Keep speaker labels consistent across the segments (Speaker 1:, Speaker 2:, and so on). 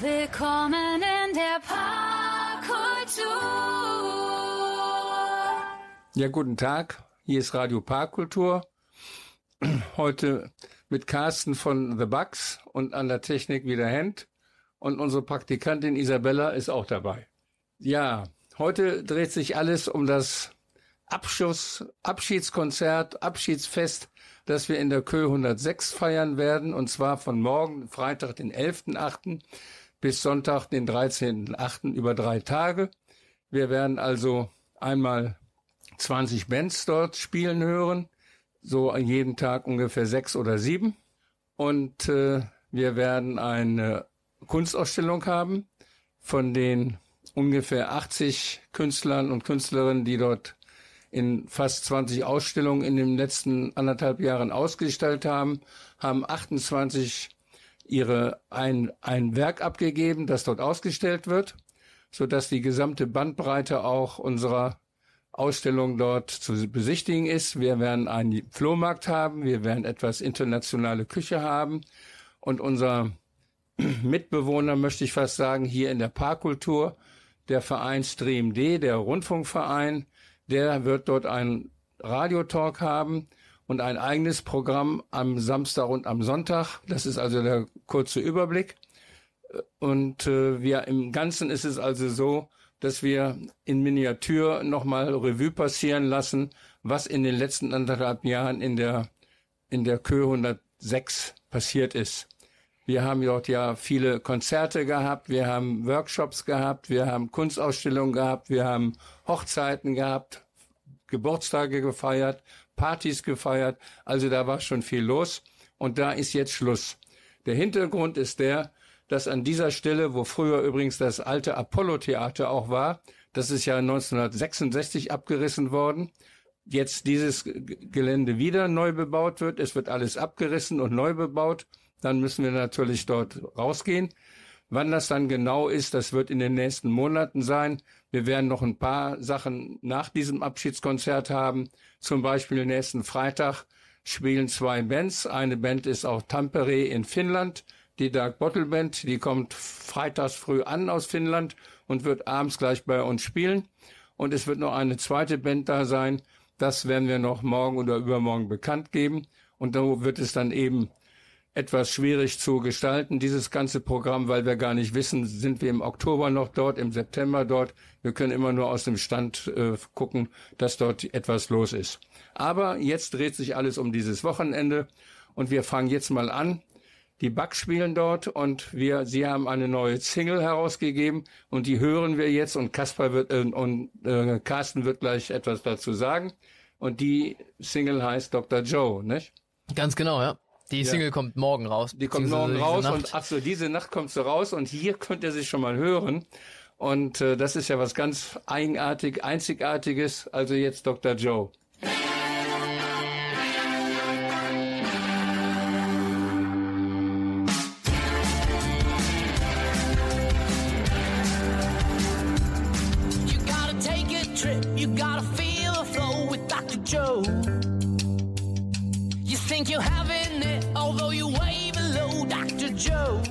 Speaker 1: Willkommen in der Parkkultur.
Speaker 2: Ja, guten Tag. Hier ist Radio Parkkultur. Heute mit Carsten von The Bugs und an der Technik wieder Hand. Und unsere Praktikantin Isabella ist auch dabei. Ja, heute dreht sich alles um das Abschluss, Abschiedskonzert, Abschiedsfest, das wir in der Kö 106 feiern werden. Und zwar von morgen, Freitag, den 11.8. bis Sonntag, den 13.8. über drei Tage. Wir werden also einmal 20 Bands dort spielen hören so jeden Tag ungefähr sechs oder sieben. Und äh, wir werden eine Kunstausstellung haben von den ungefähr 80 Künstlern und Künstlerinnen, die dort in fast 20 Ausstellungen in den letzten anderthalb Jahren ausgestellt haben, haben 28 ihre ein, ein Werk abgegeben, das dort ausgestellt wird, so dass die gesamte Bandbreite auch unserer Ausstellung dort zu besichtigen ist. Wir werden einen Flohmarkt haben, wir werden etwas internationale Küche haben und unser Mitbewohner, möchte ich fast sagen, hier in der Parkkultur, der Verein Stream D, der Rundfunkverein, der wird dort einen Radiotalk haben und ein eigenes Programm am Samstag und am Sonntag. Das ist also der kurze Überblick. Und äh, wir im Ganzen ist es also so, dass wir in Miniatur nochmal Revue passieren lassen, was in den letzten anderthalb Jahren in der, in der Kö 106 passiert ist. Wir haben dort ja viele Konzerte gehabt, wir haben Workshops gehabt, wir haben Kunstausstellungen gehabt, wir haben Hochzeiten gehabt, Geburtstage gefeiert, Partys gefeiert. Also da war schon viel los und da ist jetzt Schluss. Der Hintergrund ist der, dass an dieser Stelle, wo früher übrigens das alte Apollo-Theater auch war, das ist ja 1966 abgerissen worden, jetzt dieses Gelände wieder neu bebaut wird. Es wird alles abgerissen und neu bebaut. Dann müssen wir natürlich dort rausgehen. Wann das dann genau ist, das wird in den nächsten Monaten sein. Wir werden noch ein paar Sachen nach diesem Abschiedskonzert haben. Zum Beispiel nächsten Freitag spielen zwei Bands. Eine Band ist auch Tampere in Finnland die Dark Bottle Band, die kommt freitags früh an aus Finnland und wird abends gleich bei uns spielen. Und es wird noch eine zweite Band da sein. Das werden wir noch morgen oder übermorgen bekannt geben. Und da wird es dann eben etwas schwierig zu gestalten, dieses ganze Programm, weil wir gar nicht wissen, sind wir im Oktober noch dort, im September dort. Wir können immer nur aus dem Stand äh, gucken, dass dort etwas los ist. Aber jetzt dreht sich alles um dieses Wochenende und wir fangen jetzt mal an die Bugs spielen dort und wir, sie haben eine neue Single herausgegeben und die hören wir jetzt und Kaspar wird äh, und äh, Carsten wird gleich etwas dazu sagen. Und die Single heißt Dr. Joe, nicht?
Speaker 3: Ganz genau, ja. Die Single ja. kommt morgen raus.
Speaker 2: Die kommt morgen raus Nacht. und ach so, diese Nacht kommt sie raus und hier könnt ihr sie schon mal hören. Und äh, das ist ja was ganz eigenartig, einzigartiges. Also jetzt Dr. Joe.
Speaker 4: think you're having it, although you're way below Dr. Joe.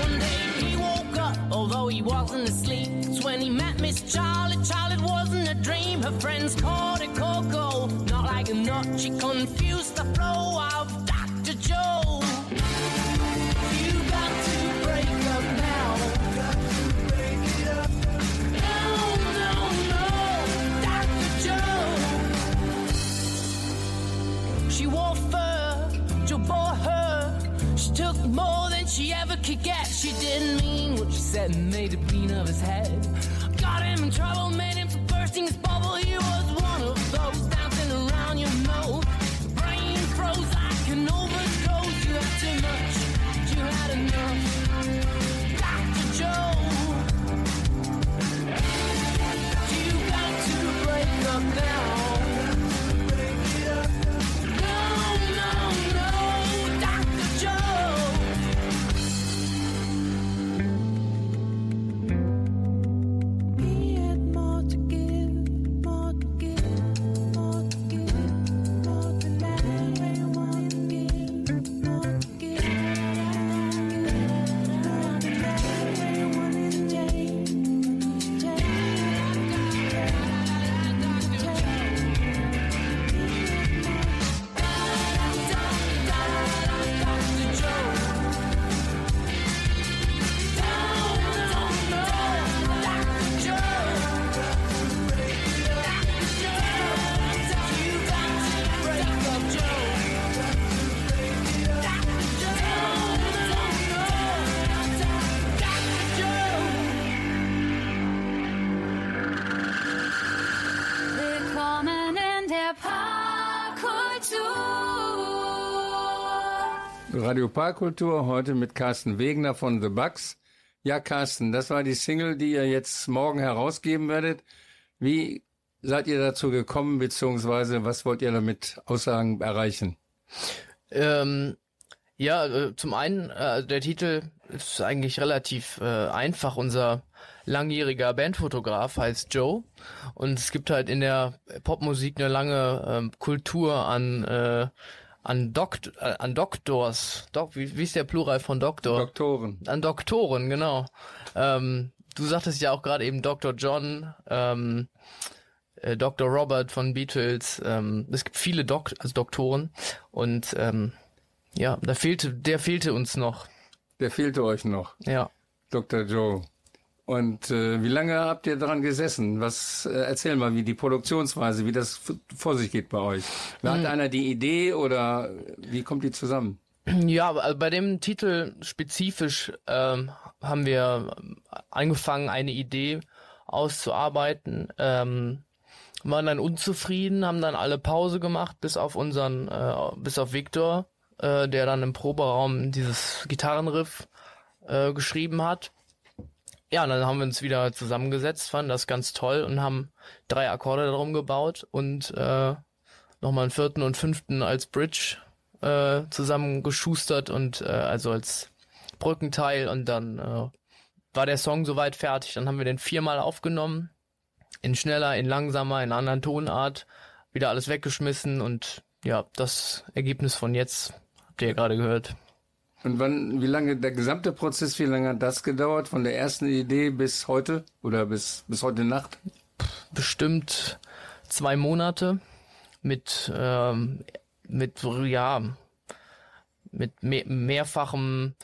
Speaker 4: One day he woke up, although he wasn't asleep. It's when he met Miss Charlotte. Charlotte wasn't a dream. Her friends called it Coco, not like a nut. She confused the flow She didn't mean what she said and made a bean of his head. Got him in trouble, made him for bursting his bubble.
Speaker 2: Radio Parkkultur, heute mit Carsten Wegner von The Bugs. Ja, Carsten, das war die Single, die ihr jetzt morgen herausgeben werdet. Wie seid ihr dazu gekommen, beziehungsweise was wollt ihr damit Aussagen erreichen?
Speaker 3: Ähm, ja, äh, zum einen, äh, der Titel ist eigentlich relativ äh, einfach. Unser langjähriger Bandfotograf heißt Joe und es gibt halt in der Popmusik eine lange ähm, Kultur an äh, an, Dokt äh, an Doktors. Dok wie, wie ist der Plural von Doktor?
Speaker 2: Doktoren.
Speaker 3: An Doktoren, genau. Ähm, du sagtest ja auch gerade eben Dr. John, ähm, äh, Dr. Robert von Beatles. Ähm, es gibt viele Dok also Doktoren und ähm, ja, da fehlte, der fehlte uns noch.
Speaker 2: Der fehlte euch noch,
Speaker 3: Ja.
Speaker 2: Dr. Joe. Und äh, wie lange habt ihr daran gesessen? Was äh, erzähl mal, wie die Produktionsweise, wie das vor sich geht bei euch. Hat einer die Idee oder wie kommt die zusammen?
Speaker 3: Ja, also bei dem Titel spezifisch ähm, haben wir angefangen, eine Idee auszuarbeiten. Ähm, waren dann unzufrieden, haben dann alle Pause gemacht, bis auf unseren, äh, bis auf Victor, äh, der dann im Proberaum dieses Gitarrenriff äh, geschrieben hat. Ja, und dann haben wir uns wieder zusammengesetzt, fanden das ganz toll und haben drei Akkorde darum gebaut und äh, nochmal einen vierten und fünften als Bridge äh, zusammengeschustert und äh, also als Brückenteil und dann äh, war der Song soweit fertig. Dann haben wir den viermal aufgenommen, in schneller, in langsamer, in anderen Tonart, wieder alles weggeschmissen und ja, das Ergebnis von jetzt habt ihr ja gerade gehört.
Speaker 2: Und wann, wie lange der gesamte Prozess, wie lange hat das gedauert, von der ersten Idee bis heute oder bis, bis heute Nacht?
Speaker 3: Bestimmt zwei Monate mit ähm, mit ja mit me mehrfachem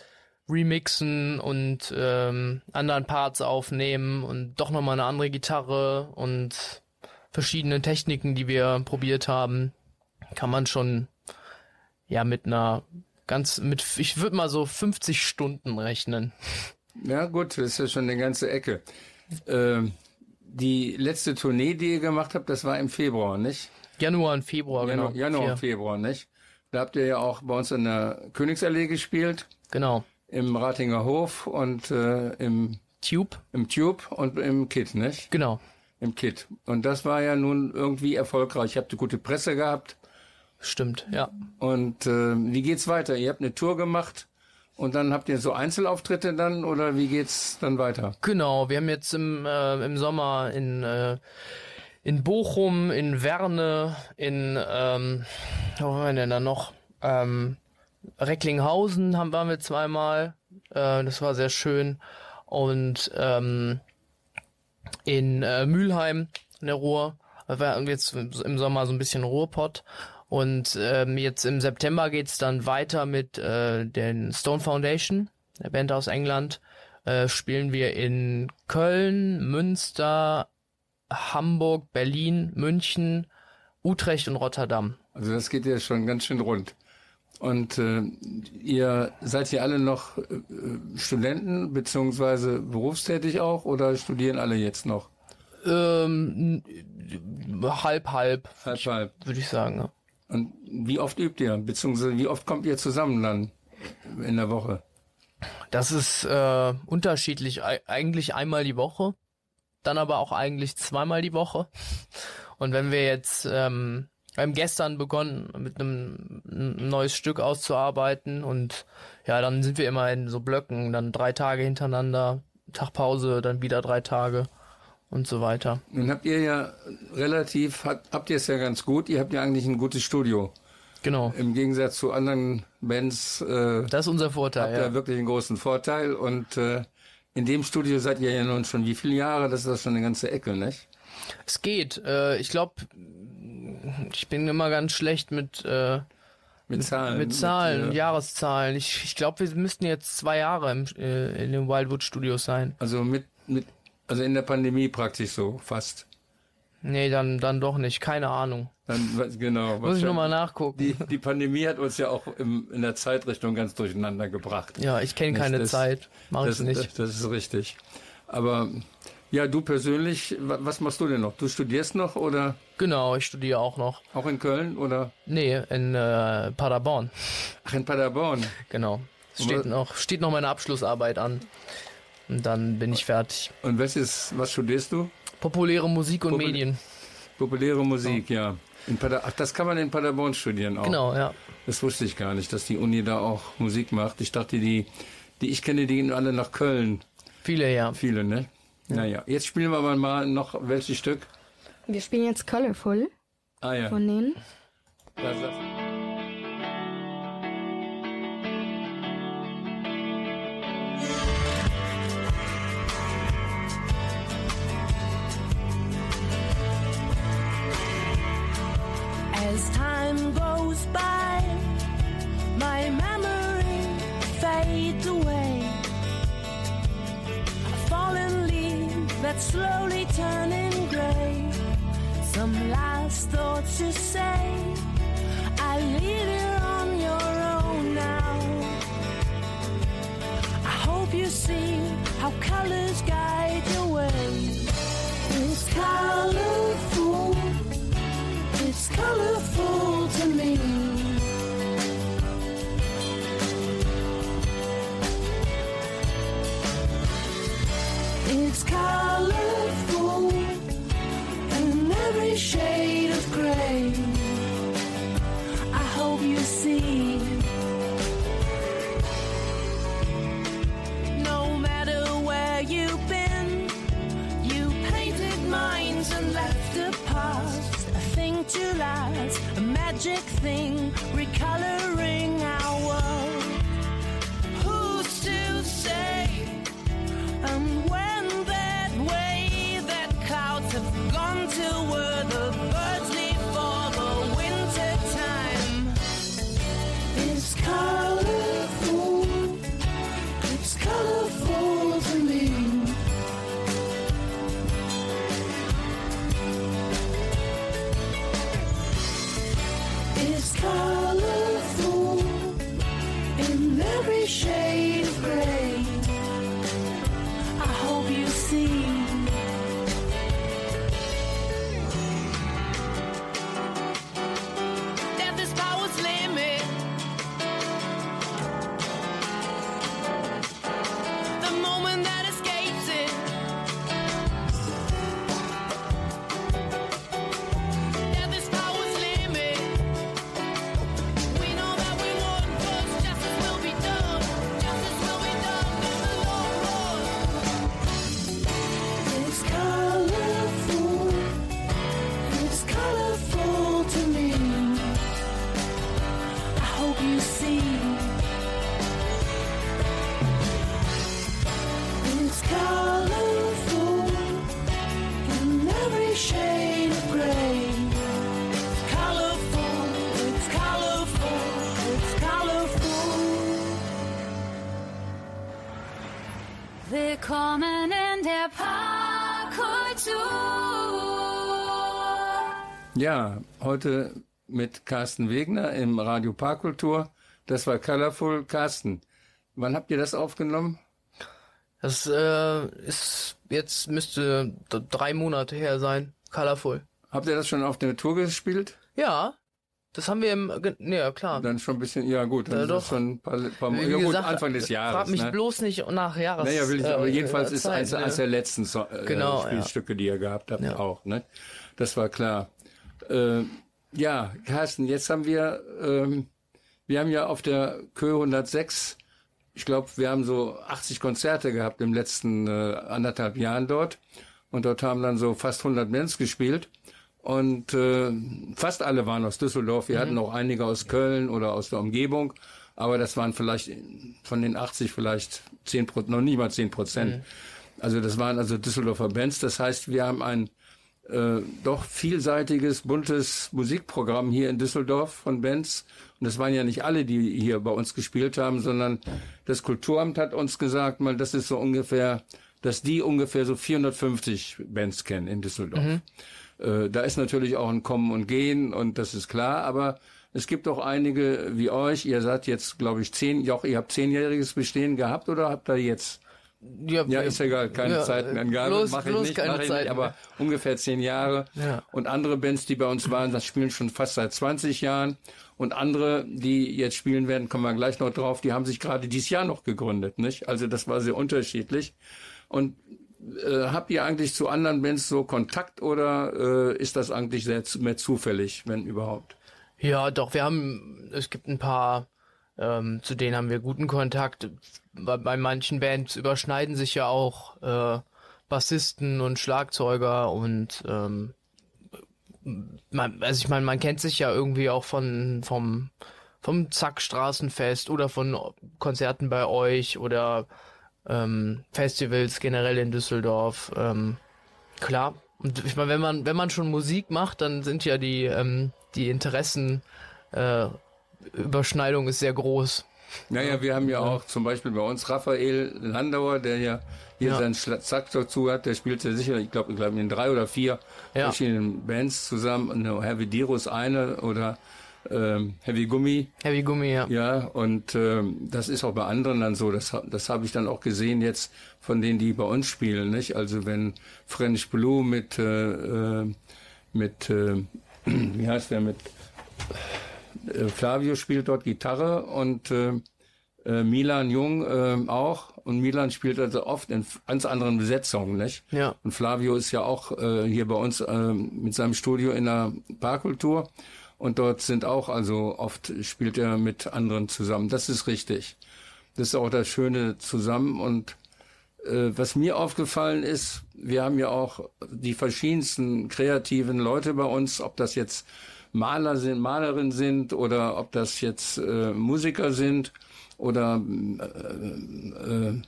Speaker 3: Remixen und ähm, anderen Parts aufnehmen und doch nochmal eine andere Gitarre und verschiedene Techniken, die wir probiert haben, kann man schon ja mit einer ganz mit ich würde mal so 50 Stunden rechnen.
Speaker 2: Ja, gut, das ist ja schon eine ganze Ecke. Ähm, die letzte Tournee, die ihr gemacht habt, das war im Februar, nicht?
Speaker 3: Januar und Februar,
Speaker 2: Januar,
Speaker 3: genau.
Speaker 2: Januar und Februar, nicht? Da habt ihr ja auch bei uns in der Königsallee gespielt,
Speaker 3: Genau.
Speaker 2: im Ratinger Hof und äh, im,
Speaker 3: Tube?
Speaker 2: im Tube und im Kit, nicht?
Speaker 3: Genau.
Speaker 2: Im Kit. Und das war ja nun irgendwie erfolgreich. Ihr habt eine gute Presse gehabt.
Speaker 3: Stimmt, ja.
Speaker 2: Und äh, wie geht's weiter? Ihr habt eine Tour gemacht und dann habt ihr so Einzelauftritte dann oder wie geht's dann weiter?
Speaker 3: Genau, wir haben jetzt im, äh, im Sommer in, äh, in Bochum, in Werne, in, ähm, wo waren wir denn da noch? Ähm, Recklinghausen haben, waren wir zweimal. Äh, das war sehr schön. Und ähm, in äh, Mülheim in der Ruhr. Wir jetzt im Sommer so ein bisschen Ruhrpott. Und ähm, jetzt im September geht's dann weiter mit äh, den Stone Foundation, der Band aus England. Äh, spielen wir in Köln, Münster, Hamburg, Berlin, München, Utrecht und Rotterdam.
Speaker 2: Also das geht ja schon ganz schön rund. Und äh, ihr seid hier alle noch äh, Studenten beziehungsweise berufstätig auch oder studieren alle jetzt noch?
Speaker 3: Ähm, halb, halb,
Speaker 2: Halb, halb.
Speaker 3: würde ich sagen. Ja.
Speaker 2: Und wie oft übt ihr? Beziehungsweise wie oft kommt ihr zusammen dann in der Woche?
Speaker 3: Das ist äh, unterschiedlich. Ei- Eigentlich einmal die Woche, dann aber auch eigentlich zweimal die Woche. Und wenn wir jetzt, ähm, wir haben gestern begonnen, mit einem ein neues Stück auszuarbeiten und ja, dann sind wir immer in so Blöcken, dann drei Tage hintereinander, Tag Pause, dann wieder drei Tage und so weiter.
Speaker 2: Nun habt ihr ja relativ, habt, habt ihr es ja ganz gut, ihr habt ja eigentlich ein gutes Studio.
Speaker 3: Genau.
Speaker 2: Im Gegensatz zu anderen Bands äh,
Speaker 3: Das ist unser Vorteil.
Speaker 2: habt ihr
Speaker 3: Ja.
Speaker 2: wirklich einen großen Vorteil und äh, in dem Studio seid ihr ja nun schon wie viele Jahre? Das ist das schon eine ganze Ecke, nicht?
Speaker 3: Es geht. Äh, ich glaube, ich bin immer ganz schlecht mit äh,
Speaker 2: Mit Zahlen.
Speaker 3: Mit Zahlen,
Speaker 2: äh,
Speaker 3: Jahreszahlen. Ich, ich glaube, wir müssten jetzt zwei Jahre im, äh, in den Wildwood Studios sein.
Speaker 2: Also mit, mit, also in der Pandemie praktisch so, fast.
Speaker 3: Nee, dann, dann doch nicht. Keine Ahnung.
Speaker 2: Dann, was- genau.
Speaker 3: Muss ich nochmal nachgucken.
Speaker 2: Die, die Pandemie hat uns ja auch im, in der Zeitrichtung ganz durcheinander gebracht.
Speaker 3: ja, ich kenne keine
Speaker 2: das-
Speaker 3: Zeit. Mach ich nicht.
Speaker 2: das, das ist richtig. Aber Ja, du persönlich, wa- was machst du denn noch? Du studierst noch oder
Speaker 3: Genau, ich studiere auch noch.
Speaker 2: auch in Köln oder
Speaker 3: Nee, in äh, Paderborn.
Speaker 2: ach in Paderborn?
Speaker 3: Genau. Es steht noch, steht noch meine Abschlussarbeit an. Und dann bin ich fertig.
Speaker 2: Und was ist, was studierst du?
Speaker 3: Populäre Musik und
Speaker 2: Popul-
Speaker 3: Medien.
Speaker 2: Populäre Musik, ja. In Pader ach, das kann man in Paderborn studieren auch.
Speaker 3: Genau, ja.
Speaker 2: Das wusste ich gar nicht, dass die Uni da auch Musik macht. Ich dachte, die, die ich kenne, die gehen alle nach Köln.
Speaker 3: Viele, ja.
Speaker 2: Viele, ne? Naja, jetzt spielen wir aber mal noch welches Stück?
Speaker 5: Wir spielen jetzt Colorful
Speaker 2: Ah ja.
Speaker 5: von denen.
Speaker 2: Das, das.
Speaker 4: Goes by, my memory fades away. A fallen leaf that's slowly turning gray. Some last thoughts to say. I leave you on your own now. I hope you see how colors guide your way. It's colorful. It's colorful to me. It's colorful in every shade magic thing,
Speaker 2: Ja, heute mit Carsten Wegner im Radio Parkkultur. Das war Colorful. Carsten, wann habt ihr das aufgenommen?
Speaker 3: Das äh, ist jetzt müsste drei Monate her sein. Colorful.
Speaker 2: Habt ihr das schon auf der Tour gespielt?
Speaker 3: Ja, das haben wir im. Nee, ja, klar.
Speaker 2: Dann schon ein bisschen, ja gut, dann
Speaker 3: Ja,
Speaker 2: ist das
Speaker 3: doch.
Speaker 2: schon ein paar, paar
Speaker 3: Wie
Speaker 2: ja, gut,
Speaker 3: gesagt,
Speaker 2: Anfang des Jahres.
Speaker 3: Frag mich
Speaker 2: ne?
Speaker 3: bloß nicht nach Jahres.
Speaker 2: Naja, will ich,
Speaker 3: äh,
Speaker 2: aber jedenfalls
Speaker 3: äh,
Speaker 2: ist
Speaker 3: Zeit,
Speaker 2: eins,
Speaker 3: ne?
Speaker 2: eins der letzten so äh,
Speaker 3: Genau, ja.
Speaker 2: Spielstücke, die ihr gehabt habt,
Speaker 3: Ja.
Speaker 2: auch. Ne? Das war klar. Äh, ja, Carsten, jetzt haben wir, ähm, wir haben ja auf der Kö 106, ich glaube, wir haben so 80 Konzerte gehabt im letzten äh, anderthalb Jahren dort. Und dort haben dann so fast 100 Bands gespielt. Und äh, fast alle waren aus Düsseldorf. Wir hatten auch einige aus Köln oder aus der Umgebung. Aber das waren vielleicht von den 80 vielleicht 10 Prozent, noch nicht mal 10 Prozent. Also das waren also Düsseldorfer Bands. Das heißt, wir haben ein äh, doch vielseitiges, buntes Musikprogramm hier in Düsseldorf von Bands. Und das waren ja nicht alle, die hier bei uns gespielt haben, sondern das Kulturamt hat uns gesagt, mal, das ist so ungefähr, dass die ungefähr so 450 Bands kennen in Düsseldorf. Äh, da ist natürlich auch ein Kommen und Gehen und das ist klar, aber es gibt auch einige wie euch. Ihr seid jetzt, glaube ich, zehn, ja, auch ihr habt zehnjähriges Bestehen gehabt oder habt ihr jetzt Ja, ist egal, keine ja, Zeitenangabe, mache ich
Speaker 3: bloß
Speaker 2: nicht,
Speaker 3: keine
Speaker 2: ich
Speaker 3: Zeiten
Speaker 2: nicht, aber ungefähr zehn Jahre.
Speaker 3: Ja.
Speaker 2: Und andere Bands, die bei uns waren, das spielen schon fast seit 20 Jahren. Und andere, die jetzt spielen werden, kommen wir gleich noch drauf, die haben sich gerade dieses Jahr noch gegründet, nicht? Also das war sehr unterschiedlich. Und äh, habt ihr eigentlich zu anderen Bands so Kontakt oder äh, ist das eigentlich sehr mehr zufällig, wenn überhaupt?
Speaker 3: Ja, doch, wir haben, es gibt ein paar, ähm, zu denen haben wir guten Kontakt. Bei, bei manchen Bands überschneiden sich ja auch äh, Bassisten und Schlagzeuger und ähm, man, also ich meine, man kennt sich ja irgendwie auch von vom vom Zack oder von Konzerten bei euch oder ähm, Festivals generell in Düsseldorf. Ähm, klar. Und ich meine, wenn man wenn man schon Musik macht, dann sind ja die ähm, die Interessen äh, Überschneidung ist sehr groß.
Speaker 2: Naja, wir haben ja auch zum Beispiel bei uns Raphael Landauer, der ja hier ja. seinen Sax dazu hat, der spielt ja sicher, ich glaube, ich glaub, in drei oder vier ja. verschiedenen Bands zusammen. Und Heavy Dirus eine oder ähm, Heavy Gummi.
Speaker 3: Heavy Gummi, ja.
Speaker 2: Ja, und ähm, das ist auch bei anderen dann so. Das, das habe ich dann auch gesehen jetzt von denen, die bei uns spielen. Nicht? Also wenn French Blue mit, äh, äh mit äh, wie heißt der, mit äh, Flavio spielt dort Gitarre und äh, äh, Milan Jung äh, auch. Und Milan spielt also oft in ganz anderen Besetzungen, nicht?
Speaker 3: Ja.
Speaker 2: Und Flavio ist ja auch äh, hier bei uns äh, mit seinem Studio in der Parkkultur. Und dort sind auch, also oft spielt er mit anderen zusammen. Das ist richtig. Das ist auch das Schöne zusammen. Und äh, was mir aufgefallen ist, wir haben ja auch die verschiedensten kreativen Leute bei uns, ob das jetzt Maler sind, Malerinnen sind oder ob das jetzt äh, Musiker sind oder äh, äh,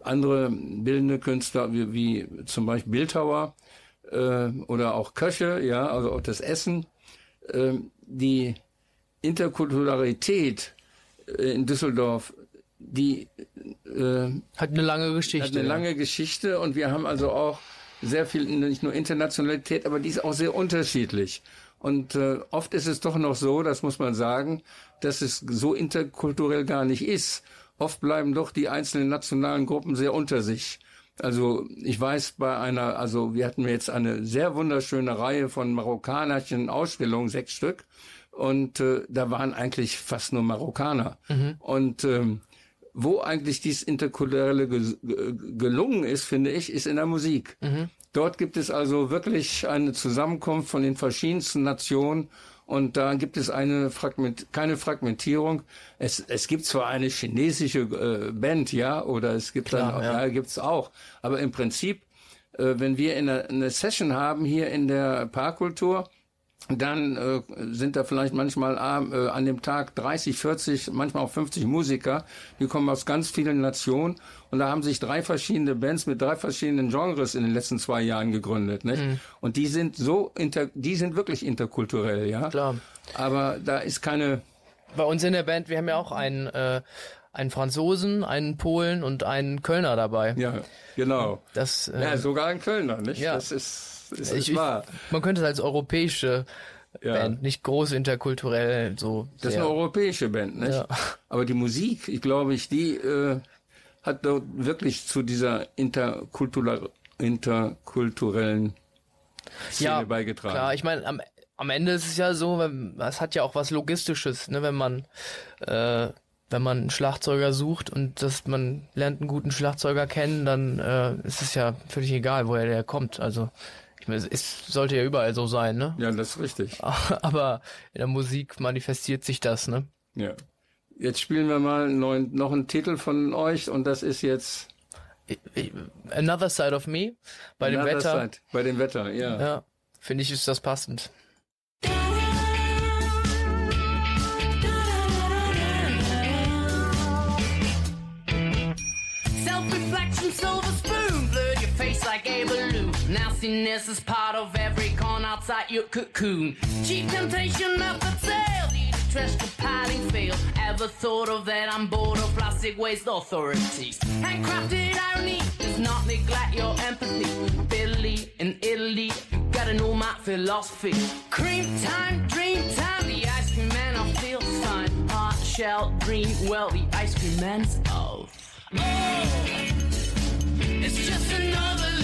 Speaker 2: andere bildende Künstler wie, wie zum Beispiel Bildhauer äh, oder auch Köche, ja, also auch das Essen. Äh, die Interkulturalität äh, in Düsseldorf, die
Speaker 3: äh, hat eine lange Geschichte.
Speaker 2: Hat eine ja. lange Geschichte und wir haben also auch sehr viel, nicht nur Internationalität, aber die ist auch sehr unterschiedlich. Und äh, oft ist es doch noch so, das muss man sagen, dass es so interkulturell gar nicht ist. Oft bleiben doch die einzelnen nationalen Gruppen sehr unter sich. Also ich weiß bei einer, also wir hatten jetzt eine sehr wunderschöne Reihe von marokkanischen Ausstellungen, sechs Stück, und äh, da waren eigentlich fast nur Marokkaner. Mhm. Und ähm, wo eigentlich dies Interkulturelle ge gelungen ist, finde ich, ist in der Musik. Mhm. Dort gibt es also wirklich eine Zusammenkunft von den verschiedensten Nationen und da gibt es eine Fragment, keine Fragmentierung. Es, es gibt zwar eine chinesische äh, Band, ja, oder es gibt Klar, dann, ja, ja gibt's auch. Aber im Prinzip, äh, wenn wir in eine, eine Session haben hier in der Parkkultur, dann äh, sind da vielleicht manchmal äh, an dem Tag 30, 40, manchmal auch 50 Musiker, die kommen aus ganz vielen Nationen und da haben sich drei verschiedene Bands mit drei verschiedenen Genres in den letzten zwei Jahren gegründet, nicht? Mhm. Und die sind so inter, die sind wirklich interkulturell, ja.
Speaker 3: Klar.
Speaker 2: Aber da ist keine.
Speaker 3: Bei uns in der Band, wir haben ja auch einen äh, einen Franzosen, einen Polen und einen Kölner dabei.
Speaker 2: Ja, genau.
Speaker 3: Das,
Speaker 2: äh, ja, sogar ein Kölner, nicht?
Speaker 3: Ja.
Speaker 2: Das ist ist
Speaker 3: ich, wahr. man könnte es als europäische ja. Band, nicht groß interkulturell so.
Speaker 2: Das ist eine europäische Band, nicht? Ja. Aber die Musik, ich glaube, ich, die äh, hat dort wirklich zu dieser interkulturellen, interkulturellen Szene ja, beigetragen.
Speaker 3: Klar, ich meine, am, am Ende ist es ja so, es hat ja auch was Logistisches, ne, wenn man äh, wenn man einen Schlagzeuger sucht und dass man lernt einen guten Schlagzeuger kennen, dann äh, ist es ja völlig egal, woher der kommt. Also ich meine, es sollte ja überall so sein, ne?
Speaker 2: Ja, das ist richtig.
Speaker 3: Aber in der Musik manifestiert sich das, ne?
Speaker 2: Ja. Jetzt spielen wir mal einen neuen, noch einen Titel von euch und das ist jetzt
Speaker 3: Another Side of Me bei Another dem Wetter. Side,
Speaker 2: bei dem Wetter, ja.
Speaker 3: Ja, finde ich ist das passend. Nastiness is part of every con outside your cocoon. Cheap temptation of the tail, the trash compiling fail. Ever thought of that? I'm bored of plastic waste authorities. Handcrafted irony does not neglect your empathy. Italy in Italy, you gotta know my philosophy. Cream time, dream time, the ice cream man, I feel fine. Heart shell dream, well, the ice cream man's off. Oh.
Speaker 4: it's a need.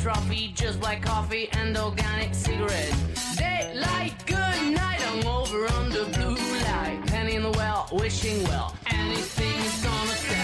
Speaker 4: trophy, just like coffee and organic cigarettes. Daylight, good night, I'm over under blue light. Penny in the well, wishing well. Anything is gonna sell.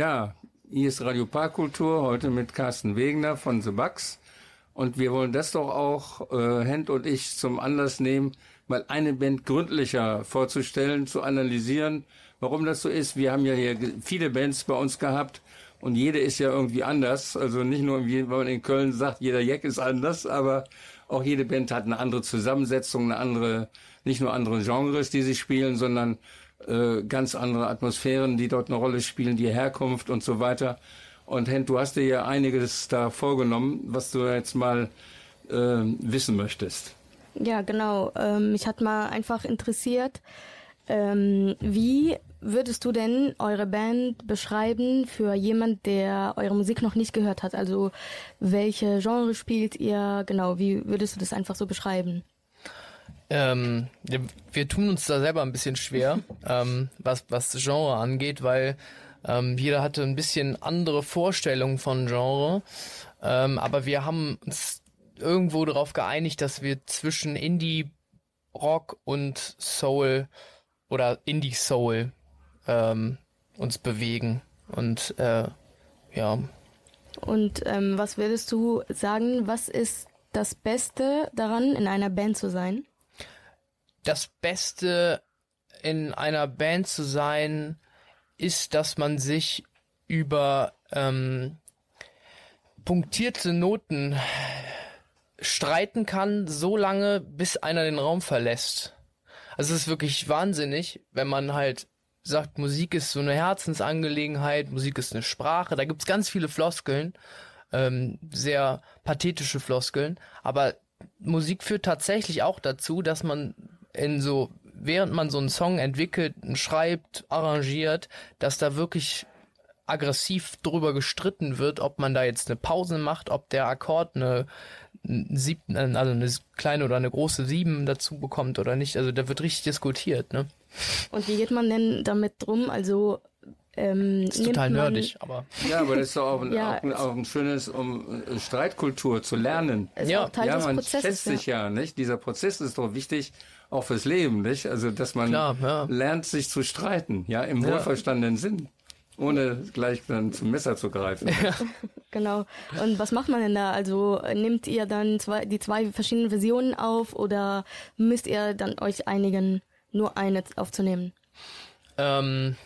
Speaker 2: Ja, hier ist Radio Parkkultur, heute mit Carsten Wegener von The Bugs. Und wir wollen das doch auch, äh, Hend und ich, zum Anlass nehmen, mal eine Band gründlicher vorzustellen, zu analysieren, warum das so ist. Wir haben ja hier viele Bands bei uns gehabt und jede ist ja irgendwie anders. Also nicht nur, wenn man in Köln sagt, jeder Jack ist anders, aber auch jede Band hat eine andere Zusammensetzung, eine andere, nicht nur andere Genres, die sie spielen, sondern äh, ganz andere Atmosphären, die dort eine Rolle spielen, die Herkunft und so weiter. Und Hent, du hast dir ja einiges da vorgenommen, was du jetzt mal äh, wissen möchtest.
Speaker 5: Ja, genau. Ähm, mich hat mal einfach interessiert, ähm, wie würdest du denn eure Band beschreiben für jemand, der eure Musik noch nicht gehört hat? Also welche Genre spielt ihr? Genau, wie würdest du das einfach so beschreiben?
Speaker 3: Ähm, wir, tun uns da selber ein bisschen schwer, ähm, was, was Genre angeht, weil ähm, jeder hatte ein bisschen andere Vorstellungen von Genre. Ähm, aber wir haben uns irgendwo darauf geeinigt, dass wir zwischen Indie, Rock und Soul oder Indie Soul ähm, uns bewegen. Und äh, ja,
Speaker 5: Und ähm, was würdest du sagen, was ist das Beste daran, in einer Band zu sein?
Speaker 3: Das Beste in einer Band zu sein, ist, dass man sich über ähm, punktierte Noten streiten kann, so lange, bis einer den Raum verlässt. Also es ist wirklich wahnsinnig, wenn man halt sagt, Musik ist so eine Herzensangelegenheit, Musik ist eine Sprache, da gibt's ganz viele Floskeln, ähm, sehr pathetische Floskeln, aber Musik führt tatsächlich auch dazu, dass man in so, während man so einen Song entwickelt, schreibt, arrangiert, dass da wirklich aggressiv drüber gestritten wird, ob man da jetzt eine Pause macht, ob der Akkord eine, siebten, also eine kleine oder eine große Sieben dazu bekommt oder nicht. Also da wird richtig diskutiert, ne?
Speaker 5: Und wie geht man denn damit drum? Also ähm,
Speaker 3: Ist total nerdig, aber
Speaker 2: Ja, aber das ist doch auch ein,
Speaker 5: Ja,
Speaker 2: auch ein, auch ein schönes, um äh, Streitkultur zu lernen.
Speaker 5: ist
Speaker 3: Ja.
Speaker 5: auch Teil
Speaker 2: ja,
Speaker 5: des
Speaker 2: man
Speaker 5: Prozesses.
Speaker 2: schätzt sich ja, nicht? Dieser Prozess ist doch wichtig, auch fürs Leben, nicht? Also, dass man
Speaker 3: Klar, ja.
Speaker 2: lernt, sich zu streiten, ja, im
Speaker 3: Ja.
Speaker 2: wohlverstandenen Sinn, ohne gleich dann zum Messer zu greifen.
Speaker 5: Genau. Und was macht man denn da? Also nehmt ihr dann zwei, die zwei verschiedenen Versionen auf oder müsst ihr dann euch einigen, nur eine aufzunehmen?
Speaker 3: Ähm,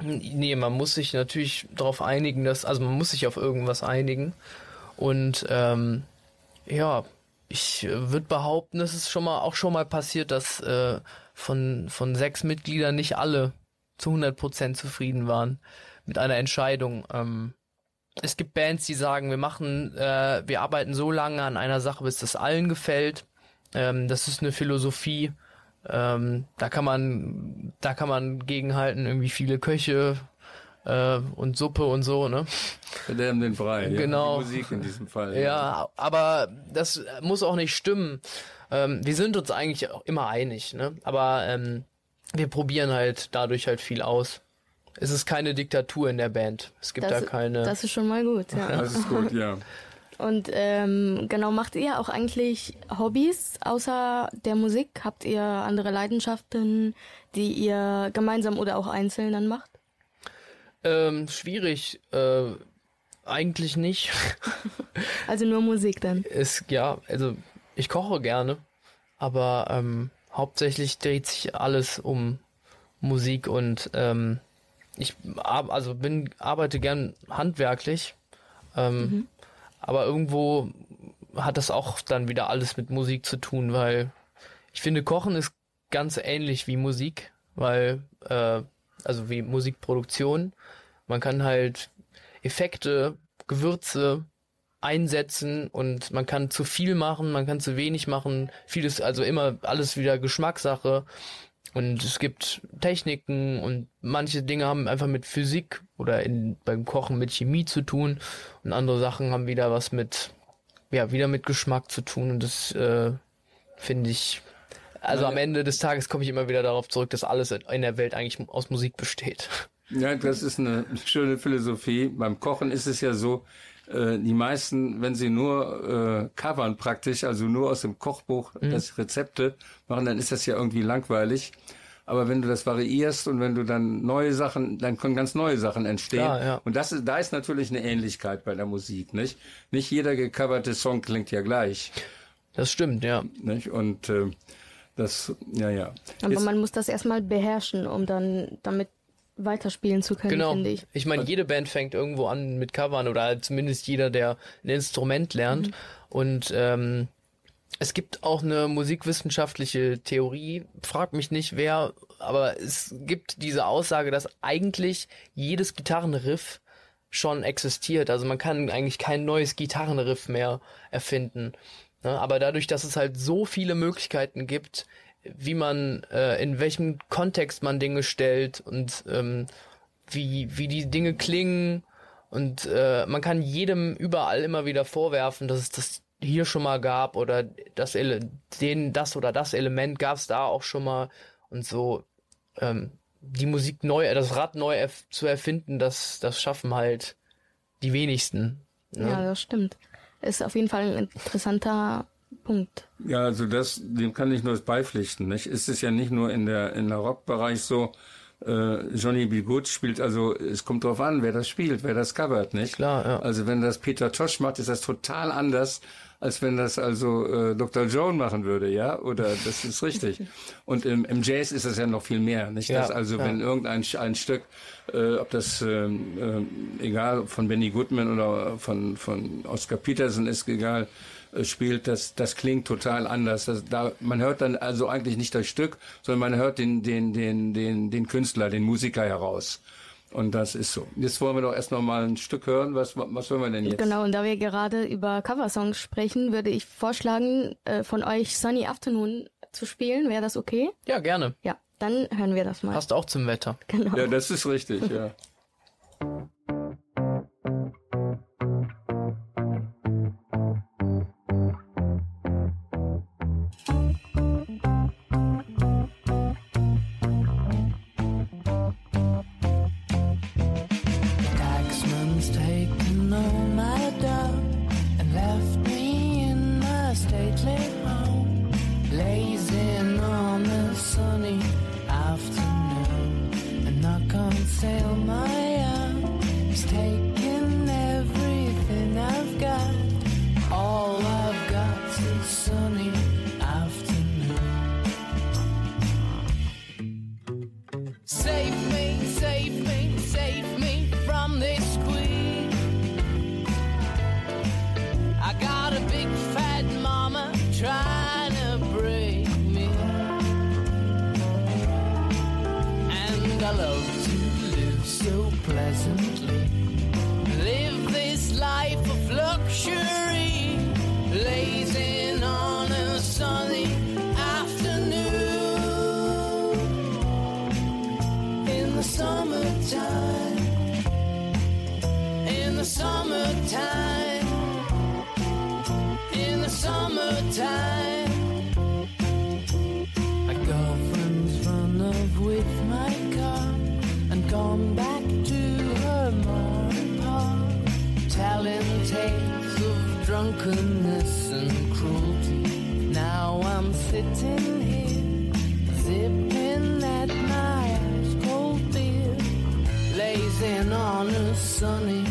Speaker 3: nee, man muss sich natürlich darauf einigen, dass, also man muss sich auf irgendwas einigen. Und ähm, ja, ich würde behaupten, es ist schon mal auch schon mal passiert, dass äh, von, von sechs Mitgliedern nicht alle zu 100 Prozent zufrieden waren mit einer Entscheidung. Ähm, es gibt Bands, die sagen, wir machen, äh, wir arbeiten so lange an einer Sache, bis das allen gefällt. Ähm, das ist eine Philosophie. Ähm, da kann man, da kann man gegenhalten, irgendwie viele Köche äh, und Suppe und so, ne?
Speaker 2: Verderben den Brei.
Speaker 3: Genau.
Speaker 2: Ja, die Musik in diesem Fall.
Speaker 3: Ja, aber das muss auch nicht stimmen. Ähm, wir sind uns eigentlich auch immer einig, ne? Aber ähm, wir probieren halt dadurch halt viel aus. Es ist keine Diktatur in der Band. Es gibt
Speaker 5: Das,
Speaker 3: da keine.
Speaker 5: das ist schon mal gut, ja.
Speaker 2: Das ist gut, ja.
Speaker 5: Und ähm, genau, macht ihr auch eigentlich Hobbys außer der Musik? Habt ihr andere Leidenschaften, die ihr gemeinsam oder auch einzeln dann macht?
Speaker 3: Ähm, schwierig. Äh, eigentlich nicht.
Speaker 5: Also nur Musik dann.
Speaker 3: ist ja, also ich koche gerne, aber ähm, hauptsächlich dreht sich alles um Musik und ähm, ich also bin arbeite gern handwerklich, ähm, aber irgendwo hat das auch dann wieder alles mit Musik zu tun, weil ich finde Kochen ist ganz ähnlich wie Musik, weil äh, also wie Musikproduktion, man kann halt Effekte, Gewürze einsetzen und man kann zu viel machen, man kann zu wenig machen. Vieles, also immer alles wieder Geschmackssache. Und es gibt Techniken und manche Dinge haben einfach mit Physik oder in, beim Kochen mit Chemie zu tun und andere Sachen haben wieder was mit, ja, wieder mit Geschmack zu tun und das äh, finde ich, also am Ende des Tages komme ich immer wieder darauf zurück, dass alles in der Welt eigentlich aus Musik besteht.
Speaker 2: Ja, das ist eine schöne Philosophie. Beim Kochen ist es ja so, äh, die meisten, wenn sie nur äh, covern praktisch, also nur aus dem Kochbuch das Rezepte machen, dann ist das ja irgendwie langweilig. Aber wenn du das variierst und wenn du dann neue Sachen, dann können ganz neue Sachen entstehen.
Speaker 3: Klar, ja.
Speaker 2: Und das ist, da ist natürlich eine Ähnlichkeit bei der Musik, nicht? Nicht jeder gecoverte Song klingt ja gleich,
Speaker 3: Das stimmt, ja.
Speaker 2: nicht? Und äh, das, ja, ja.
Speaker 5: Aber
Speaker 2: Jetzt-
Speaker 5: man muss das erstmal beherrschen, um dann damit weiterspielen zu können,
Speaker 3: Genau.
Speaker 5: finde ich.
Speaker 3: Ich meine, jede Band fängt irgendwo an mit Covern oder zumindest jeder, der ein Instrument lernt. Und ähm, es gibt auch eine musikwissenschaftliche Theorie, frag mich nicht wer, aber es gibt diese Aussage, dass eigentlich jedes Gitarrenriff schon existiert. Also man kann eigentlich kein neues Gitarrenriff mehr erfinden. Ne? Aber dadurch, dass es halt so viele Möglichkeiten gibt, wie man, äh, in welchem Kontext man Dinge stellt und ähm, wie, wie die Dinge klingen und äh, man kann jedem überall immer wieder vorwerfen, dass es das hier schon mal gab oder das Ele den das oder das Element gab es da auch schon mal und so ähm, die Musik neu, das Rad neu erf zu erfinden, das das schaffen halt die wenigsten. Ne?
Speaker 5: Ja, das stimmt. Ist auf jeden Fall ein interessanter Punkt.
Speaker 2: Ja, also das, dem kann ich nur beipflichten. Nicht? Es ist ja nicht nur in der in der Rockbereich so. Äh, Johnny B. Good spielt also, es kommt drauf an, wer das spielt, wer das covert, nicht?
Speaker 3: Klar, ja.
Speaker 2: Also wenn das Peter Tosh macht, ist das total anders, als wenn das also äh, Dr. Joan machen würde, ja? Oder das ist richtig. Und im, im Jazz ist das ja noch viel mehr, nicht?
Speaker 3: Ja,
Speaker 2: dass also
Speaker 3: ja.
Speaker 2: wenn irgendein ein Stück, äh, ob das ähm, ähm, egal von Benny Goodman oder von von Oscar Peterson ist, egal äh, spielt, das, das klingt total anders. Das, da, man hört dann also eigentlich nicht das Stück, sondern man hört den, den, den, den, den Künstler, den Musiker heraus. Und das ist so. Jetzt wollen wir doch erst noch mal ein Stück hören. Was, was hören wir denn jetzt?
Speaker 5: Genau, und da wir gerade über Coversongs sprechen, würde ich vorschlagen, äh, von euch Sunny Afternoon zu spielen. Wäre das okay?
Speaker 3: Ja, gerne.
Speaker 5: Ja, dann hören wir das mal.
Speaker 3: Passt auch zum Wetter.
Speaker 5: Genau.
Speaker 2: Ja, das ist richtig, ja.
Speaker 4: sitting here, sipping at my ice cold beer, lazing on a sunny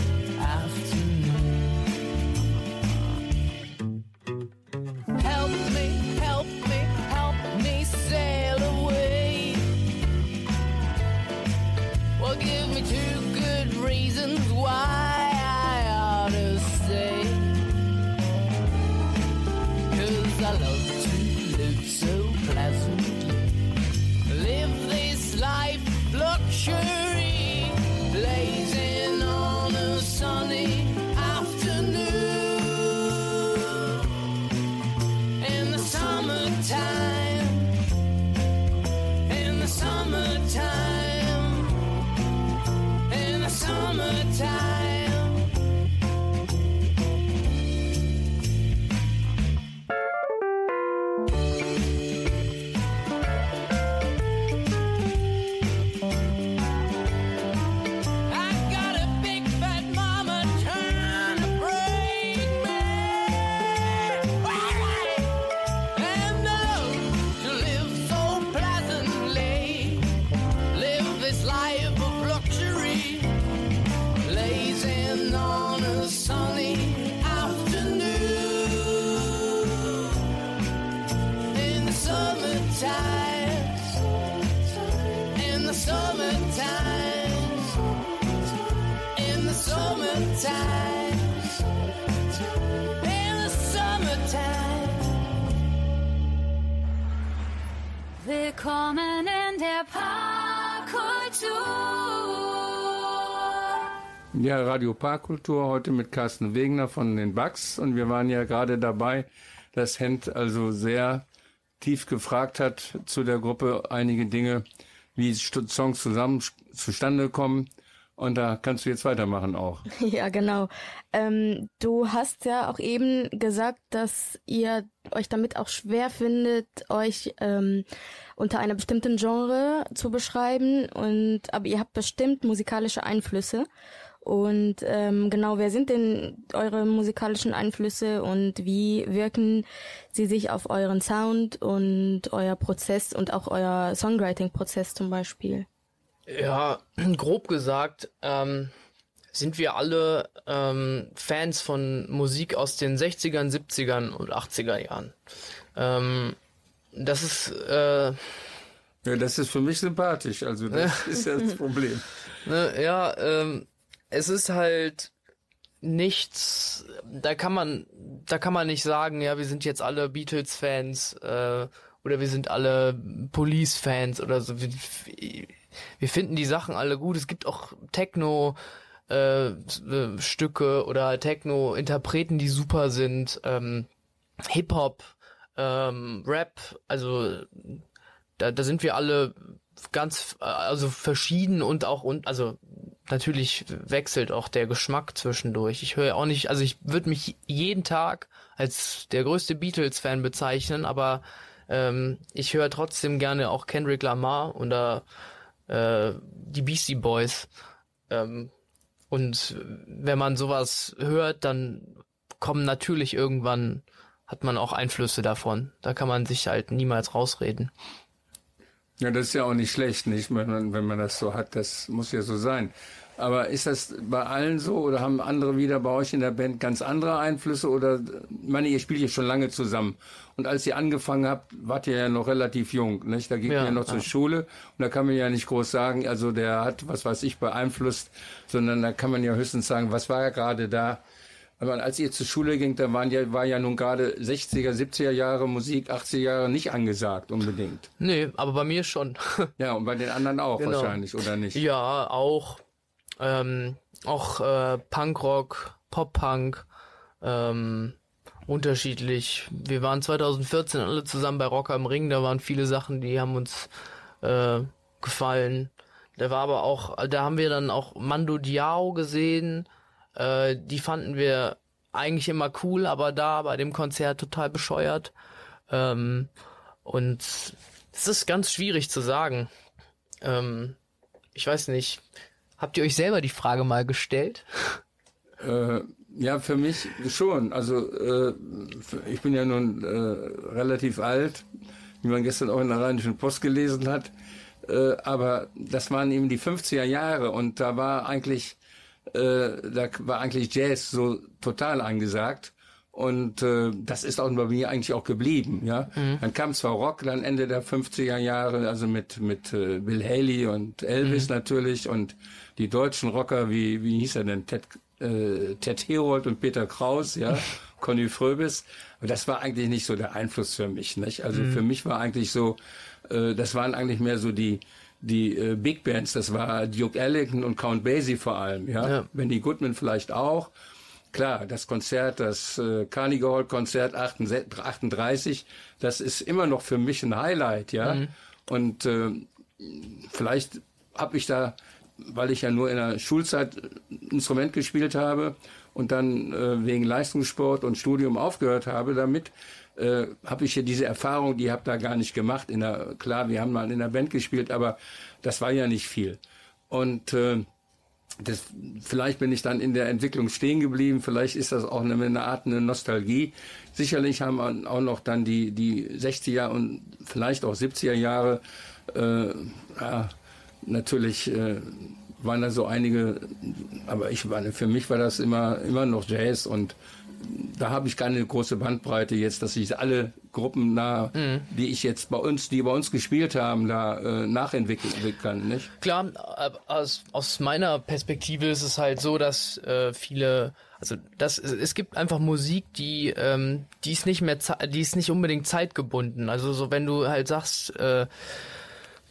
Speaker 2: Ja, Radio Parkkultur heute mit Carsten Wegner von den Bugs und wir waren ja gerade dabei, dass Hent also sehr tief gefragt hat zu der Gruppe einige Dinge, wie Songs zusammen zustande kommen und da kannst du jetzt weitermachen auch.
Speaker 5: Ja, genau. Ähm, du hast ja auch eben gesagt, dass ihr euch damit auch schwer findet, euch ähm, unter einer bestimmten Genre zu beschreiben und aber ihr habt bestimmt musikalische Einflüsse. Und ähm, genau, wer sind denn eure musikalischen Einflüsse und wie wirken sie sich auf euren Sound und euer Prozess und auch euer Songwriting-Prozess zum Beispiel?
Speaker 3: Ja, grob gesagt ähm, sind wir alle ähm, Fans von Musik aus den 60ern, 70ern und 80er Jahren. Ähm, das ist äh,
Speaker 2: Ja, das ist für mich sympathisch, also das ist ja das Problem.
Speaker 3: Ne, ja, ähm, es ist halt nichts, da kann man, da kann man nicht sagen, ja, wir sind jetzt alle Beatles-Fans äh, oder wir sind alle Police-Fans oder so. Wir, wir finden die Sachen alle gut. Es gibt auch Techno äh, Stücke oder Techno-Interpreten, die super sind. Ähm, Hip-Hop, ähm, Rap, also da, da sind wir alle ganz also verschieden und auch und also natürlich wechselt auch der Geschmack zwischendurch. Ich höre auch nicht, also ich würde mich jeden Tag als der größte Beatles-Fan bezeichnen, aber ähm, ich höre trotzdem gerne auch Kendrick Lamar oder äh, die Beastie Boys. Ähm, und wenn man sowas hört, dann kommen natürlich irgendwann, hat man auch Einflüsse davon. Da kann man sich halt niemals rausreden.
Speaker 2: Ja, das ist ja auch nicht schlecht, nicht, wenn man, wenn man das so hat. Das muss ja so sein. Aber ist das bei allen so oder haben andere wieder bei euch in der Band ganz andere Einflüsse oder, ich meine, ihr spielt ja schon lange zusammen. Und als ihr angefangen habt, wart ihr ja noch relativ jung, nicht? Da ging
Speaker 3: Ja,
Speaker 2: ihr noch
Speaker 3: ja.
Speaker 2: zur Schule und da kann man ja nicht groß sagen, also der hat, was weiß ich, beeinflusst, sondern da kann man ja höchstens sagen, was war ja gerade da, Aber als ihr zur Schule ging, da waren ja, war ja nun gerade 60er, 70er Jahre Musik, 80er Jahre nicht angesagt unbedingt.
Speaker 3: Nee, aber bei mir schon.
Speaker 2: Ja, und bei den anderen auch
Speaker 3: Genau.
Speaker 2: wahrscheinlich, oder nicht?
Speaker 3: Ja, auch. Ähm, auch äh, Punkrock, Pop-Punk, ähm, unterschiedlich. Wir waren 2014 alle zusammen bei Rock am Ring, da waren viele Sachen, die haben uns äh, gefallen. Da war aber auch, da haben wir dann auch Mando Diao gesehen, äh, die fanden wir eigentlich immer cool, aber da bei dem Konzert total bescheuert. Ähm, und es ist ganz schwierig zu sagen. Ähm, ich weiß nicht. Habt ihr euch selber die Frage mal gestellt?
Speaker 2: Äh, ja, für mich schon. Also äh, ich bin ja nun äh, relativ alt, wie man gestern auch in der Rheinischen Post gelesen hat. Äh, aber das waren eben die 50er Jahre und da war eigentlich, äh, da war eigentlich Jazz so total angesagt. Und äh, das ist auch bei mir eigentlich auch geblieben, ja. Dann kam zwar Rock, dann Ende der 50er Jahre, also mit mit äh, Bill Haley und Elvis natürlich und die deutschen Rocker wie wie hieß er denn Ted äh, Ted Herold und Peter Kraus, ja, Conny Fröbis. Aber das war eigentlich nicht so der Einfluss für mich, nicht? Also für mich war eigentlich so, äh, das waren eigentlich mehr so die die äh, Big Bands, das war Duke Ellington und Count Basie vor allem, ja.
Speaker 3: Ja.
Speaker 2: Benny Goodman vielleicht auch. Klar, das Konzert, das äh, Carnegie Hall Konzert 38, das ist immer noch für mich ein Highlight, ja. Und äh, vielleicht habe ich da, weil ich ja nur in der Schulzeit ein Instrument gespielt habe und dann äh, wegen Leistungssport und Studium aufgehört habe damit, äh, habe ich ja diese Erfahrung, die habe da gar nicht gemacht. In der, klar, wir haben mal in der Band gespielt, aber das war ja nicht viel. Und äh, das, vielleicht bin ich dann in der Entwicklung stehen geblieben, vielleicht ist das auch eine, eine Art eine Nostalgie. Sicherlich haben auch noch dann die, die 60er und vielleicht auch 70er Jahre, äh, ja, natürlich äh, waren da so einige, aber ich war, für mich war das immer, immer noch Jazz und da habe ich keine große Bandbreite jetzt, dass ich alle Gruppen da, die ich jetzt bei uns, die bei uns gespielt haben, da äh, nachentwickeln kann, nicht?
Speaker 3: Klar, aus, aus meiner Perspektive ist es halt so, dass äh, viele, also das, es gibt einfach Musik, die, ähm, die ist nicht mehr, die ist nicht unbedingt zeitgebunden. Also so, wenn du halt sagst, äh,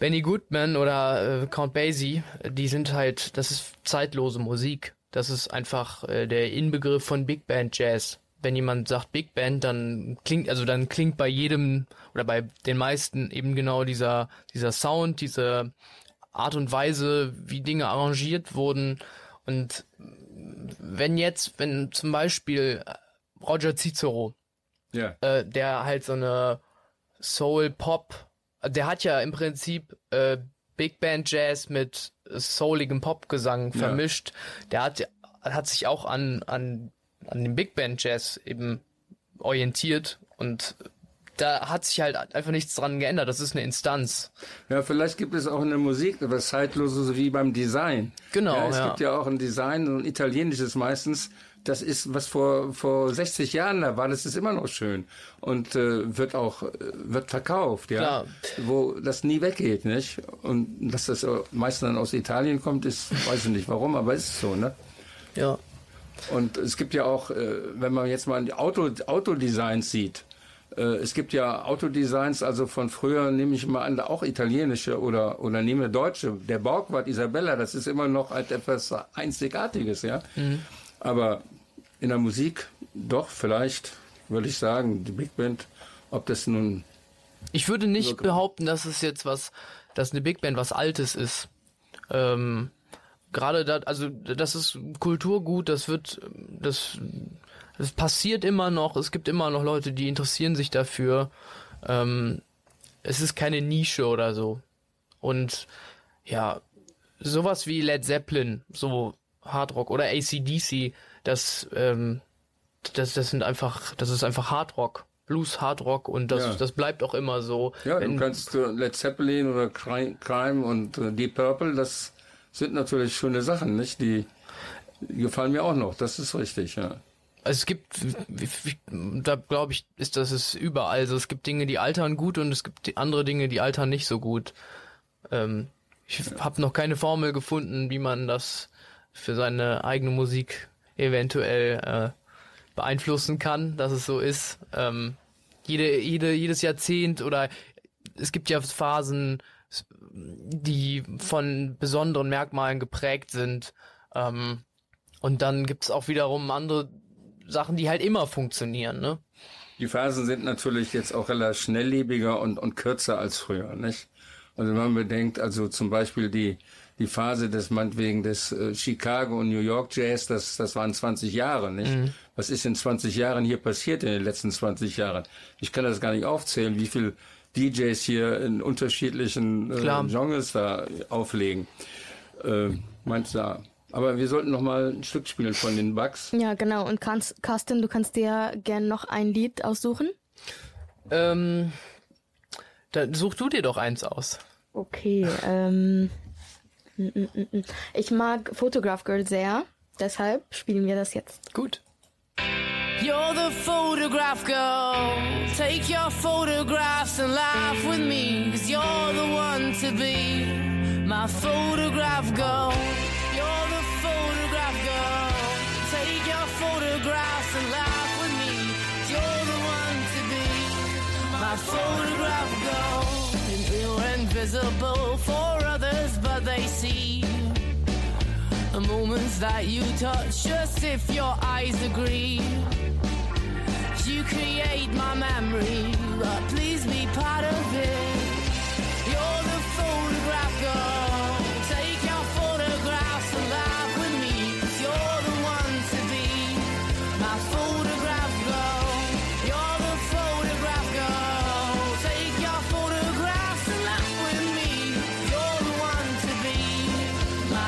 Speaker 3: Benny Goodman oder äh, Count Basie, die sind halt, das ist zeitlose Musik. Das ist einfach äh, der Inbegriff von Big Band Jazz. Wenn jemand sagt Big Band, dann klingt, also dann klingt bei jedem oder bei den meisten eben genau dieser, dieser Sound, diese Art und Weise, wie Dinge arrangiert wurden. Und wenn jetzt, wenn zum Beispiel Roger Cicero,
Speaker 2: Ja.
Speaker 3: äh, der halt so eine Soul Pop, der hat ja im Prinzip äh, Big Band Jazz mit souligem Popgesang
Speaker 2: Ja.
Speaker 3: vermischt. Der hat hat sich auch an an an dem Big Band Jazz eben orientiert und da hat sich halt einfach nichts dran geändert. Das ist eine Instanz.
Speaker 2: Ja, vielleicht gibt es auch in der Musik etwas Zeitloses wie beim Design.
Speaker 3: Genau,
Speaker 2: Ja, es
Speaker 3: ja.
Speaker 2: gibt ja auch ein Design, ein italienisches meistens. Das ist, was vor, vor 60 Jahren da war, das ist immer noch schön. Und äh, wird auch, äh, wird verkauft, ja.
Speaker 3: Klar.
Speaker 2: Wo das nie weggeht, nicht? Und dass das meistens dann aus Italien kommt, ist, weiß ich nicht warum, aber ist so, ne?
Speaker 3: Ja.
Speaker 2: Und es gibt ja auch, äh, wenn man jetzt mal die Auto, Autodesigns sieht, äh, es gibt ja Autodesigns, also von früher nehme ich mal an, auch italienische oder, oder nehme deutsche. Der Borgward Isabella, das ist immer noch halt etwas Einzigartiges, ja. Aber in der Musik doch, vielleicht würde ich sagen, die Big Band, ob das nun,
Speaker 3: Ich würde nicht behaupten, dass es jetzt was, dass eine Big Band was Altes ist. Ähm, Gerade da, also das ist Kulturgut, das wird, das, das passiert immer noch. Es gibt immer noch Leute, die interessieren sich dafür. Ähm, es ist keine Nische oder so. Und ja, sowas wie Led Zeppelin, so Hardrock oder ACDC, das, ähm, das, das sind einfach, das ist einfach Hardrock. Blues, Hardrock und das,
Speaker 2: Ja.
Speaker 3: das bleibt auch immer so.
Speaker 2: ja,
Speaker 3: Wenn-
Speaker 2: du kannst äh, Led Zeppelin oder Cri- Crime und äh, Deep Purple, das sind natürlich schöne Sachen, nicht? Die, gefallen mir auch noch, das ist richtig, ja.
Speaker 3: Also es gibt, da glaube ich, ist das ist überall. Also es gibt Dinge, die altern gut und es gibt andere Dinge, die altern nicht so gut. Ähm, ich habe noch keine Formel gefunden, wie man das für seine eigene Musik eventuell äh, beeinflussen kann, dass es so ist. Ähm, jede, jede, jedes Jahrzehnt oder es gibt ja Phasen, die von besonderen Merkmalen geprägt sind. Ähm, und dann gibt's auch wiederum andere Sachen, die halt immer funktionieren. Ne?
Speaker 2: Die Phasen sind natürlich jetzt auch relativ schnelllebiger und, und kürzer als früher, nicht? Also wenn man bedenkt, also zum Beispiel die, die Phase des meinetwegen des äh, Chicago und New York Jazz, das, das waren 20 Jahre, nicht? Mhm. Was ist in 20 Jahren hier passiert in den letzten 20 Jahren? Ich kann das gar nicht aufzählen, wie viel DJs hier in unterschiedlichen äh, Genres da auflegen. Äh, meinst du, aber wir sollten noch mal ein Stück spielen von den Bugs.
Speaker 5: Ja, genau. Und kannst, Carsten, du kannst dir gern noch ein Lied aussuchen?
Speaker 3: Ähm, dann such du dir doch eins aus.
Speaker 5: Okay, ähm, ich mag Photograph Girl sehr, deshalb spielen wir das jetzt.
Speaker 3: Gut.
Speaker 4: You're the photograph girl. Take your photographs and laugh with me. Cause you're the one to be. My photograph girl. Invisible for others, but they see. The moments that you touch, just if your eyes agree. You create my memory, but please be part of it. You're the photograph girl.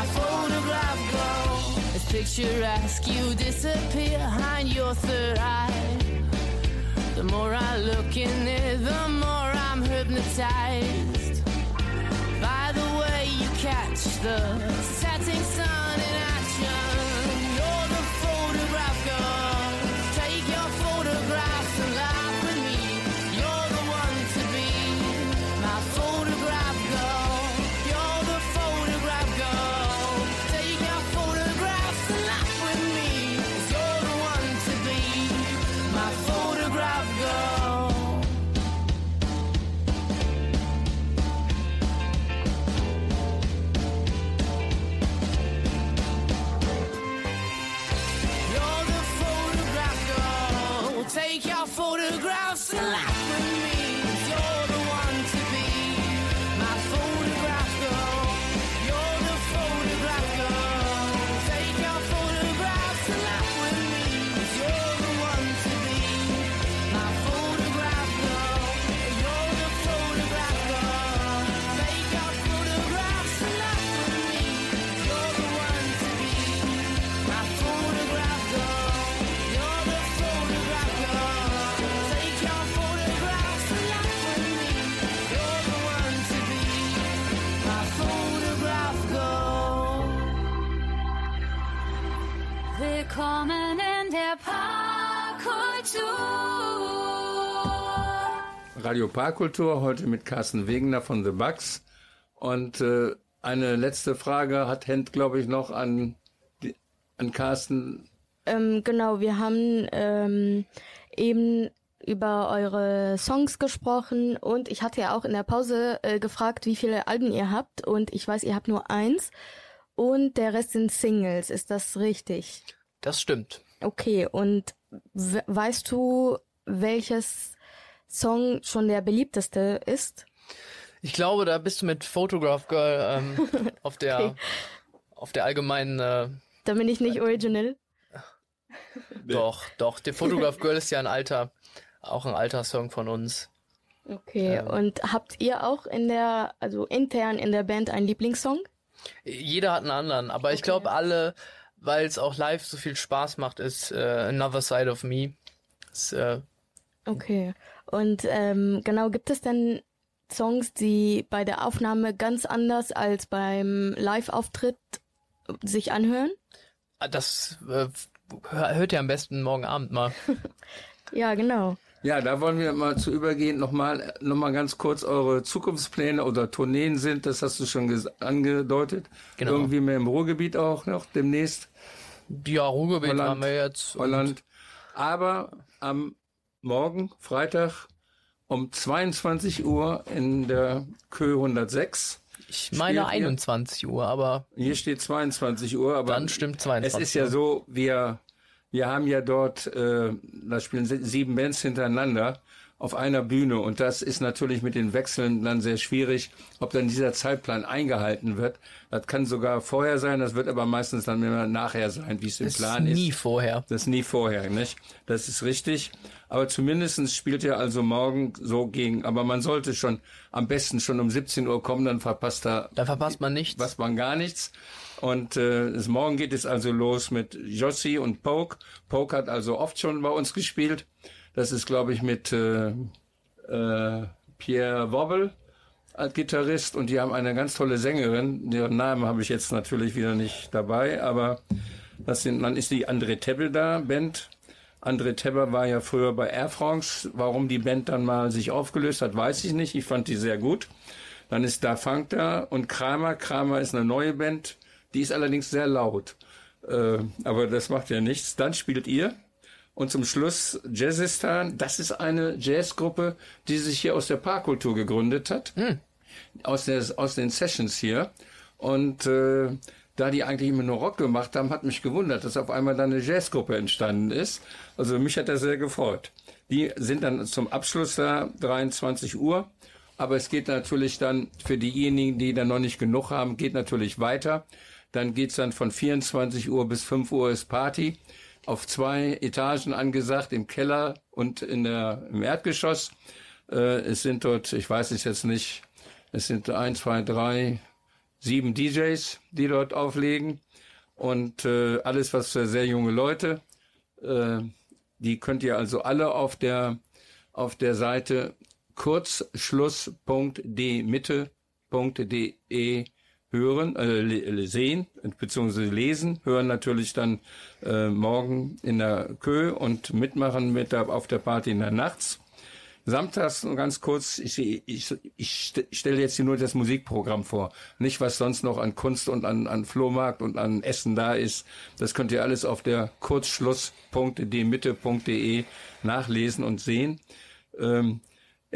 Speaker 4: Photograph girl. It's picturesque, you disappear behind your third eye. The more I look in it, the more I'm hypnotized by the way you catch the setting sun
Speaker 2: Radio Parkkultur, heute mit Carsten Wegener von The Bugs. Und äh, eine letzte Frage hat Hent, glaube ich, noch an, die, an Carsten.
Speaker 5: Ähm, genau, wir haben ähm, eben über eure Songs gesprochen und ich hatte ja auch in der Pause äh, gefragt, wie viele Alben ihr habt und ich weiß, ihr habt nur eins und der Rest sind Singles. Ist das richtig?
Speaker 3: Das stimmt.
Speaker 5: Okay, und we weißt du, welches Song schon der beliebteste ist?
Speaker 3: Ich glaube, da bist du mit Photograph Girl ähm, auf der
Speaker 5: Okay.
Speaker 3: auf der allgemeinen äh,
Speaker 5: Da bin ich nicht original.
Speaker 3: doch, doch. Der Photograph Girl ist ja ein alter, auch ein alter Song von uns.
Speaker 5: Okay, und habt ihr auch in der, also intern in der Band einen Lieblingssong?
Speaker 3: Jeder hat einen anderen, aber ich glaube alle, weil es auch live so viel Spaß macht, ist äh, Another Side of Me. Ist, äh,
Speaker 5: Okay. Und ähm, genau, gibt es denn Songs, die bei der Aufnahme ganz anders als beim Live-Auftritt sich anhören?
Speaker 3: das äh, hört ihr am besten morgen Abend mal.
Speaker 5: Ja, genau.
Speaker 2: Ja, da wollen wir mal zu übergehen, nochmal noch mal ganz kurz eure Zukunftspläne oder Tourneen sind, das hast du schon angedeutet.
Speaker 3: Genau.
Speaker 2: Irgendwie mehr im Ruhrgebiet auch noch demnächst.
Speaker 3: Ja, Ruhrgebiet
Speaker 2: Holland,
Speaker 3: haben wir jetzt.
Speaker 2: Holland. Aber am Morgen, Freitag, um 22 Uhr in der Kö 106.
Speaker 3: Ich meine
Speaker 2: Spielt ihr?
Speaker 3: 21 Uhr, aber
Speaker 2: Hier steht 22 Uhr, aber
Speaker 3: Dann stimmt 22
Speaker 2: Es ist ja so, wir, wir haben ja dort, äh, da spielen sie- sieben Bands hintereinander auf einer Bühne und das ist natürlich mit den Wechseln dann sehr schwierig, ob dann dieser Zeitplan eingehalten wird. Das kann sogar vorher sein, das wird aber meistens dann immer nachher sein, wie es im
Speaker 3: ist
Speaker 2: Plan ist.
Speaker 3: nie vorher.
Speaker 2: Das ist nie vorher, nicht? Das ist richtig. Aber zumindestens spielt er also morgen so gegen, aber man sollte schon am besten schon um 17 Uhr kommen, dann verpasst er
Speaker 3: Da verpasst man nichts.
Speaker 2: was man gar nichts. Und äh, es, morgen geht es also los mit Jossi und Poke. Poke hat also oft schon bei uns gespielt. Das ist, glaube ich, mit äh, äh, Pierre Wobble als Gitarrist und die haben eine ganz tolle Sängerin. Deren Namen habe ich jetzt natürlich wieder nicht dabei, aber das sind, dann ist die André Tebbel da, Band. André Tebber war ja früher bei Air France. Warum die Band dann mal sich aufgelöst hat, weiß ich nicht. Ich fand die sehr gut. Dann ist da Funk da und Kramer. Kramer ist eine neue Band. Die ist allerdings sehr laut. Äh, aber das macht ja nichts. Dann spielt ihr. Und zum Schluss Jazzistan. Das ist eine Jazzgruppe, die sich hier aus der Parkkultur gegründet hat. Aus, der, aus den Sessions hier. Und äh, da die eigentlich immer nur Rock gemacht haben, hat mich gewundert, dass auf einmal da eine Jazzgruppe entstanden ist. Also mich hat das sehr gefreut. Die sind dann zum Abschluss da, 23 Uhr. Aber es geht natürlich dann für diejenigen, die dann noch nicht genug haben, geht natürlich weiter. Dann geht's dann von 24 Uhr bis 5 Uhr ist Party. Auf zwei Etagen angesagt, im Keller und in der, im Erdgeschoss. Äh, es sind dort, ich weiß es jetzt nicht, es sind eins, zwei, drei, sieben DJs, die dort auflegen. Und äh, alles was für sehr junge Leute. Äh, die könnt ihr also alle auf der, auf der Seite kurzschluss.dmitte.de hören, äh, sehen, beziehungsweise lesen, hören natürlich dann äh, morgen in der Kö und mitmachen mit der, auf der Party in der Nachts. Samstags ganz kurz, ich, ich, ich st- stelle jetzt hier nur das Musikprogramm vor. Nicht, was sonst noch an Kunst und an, an Flohmarkt und an Essen da ist. Das könnt ihr alles auf der kurzschluss.dmitte.de nachlesen und sehen. Ähm,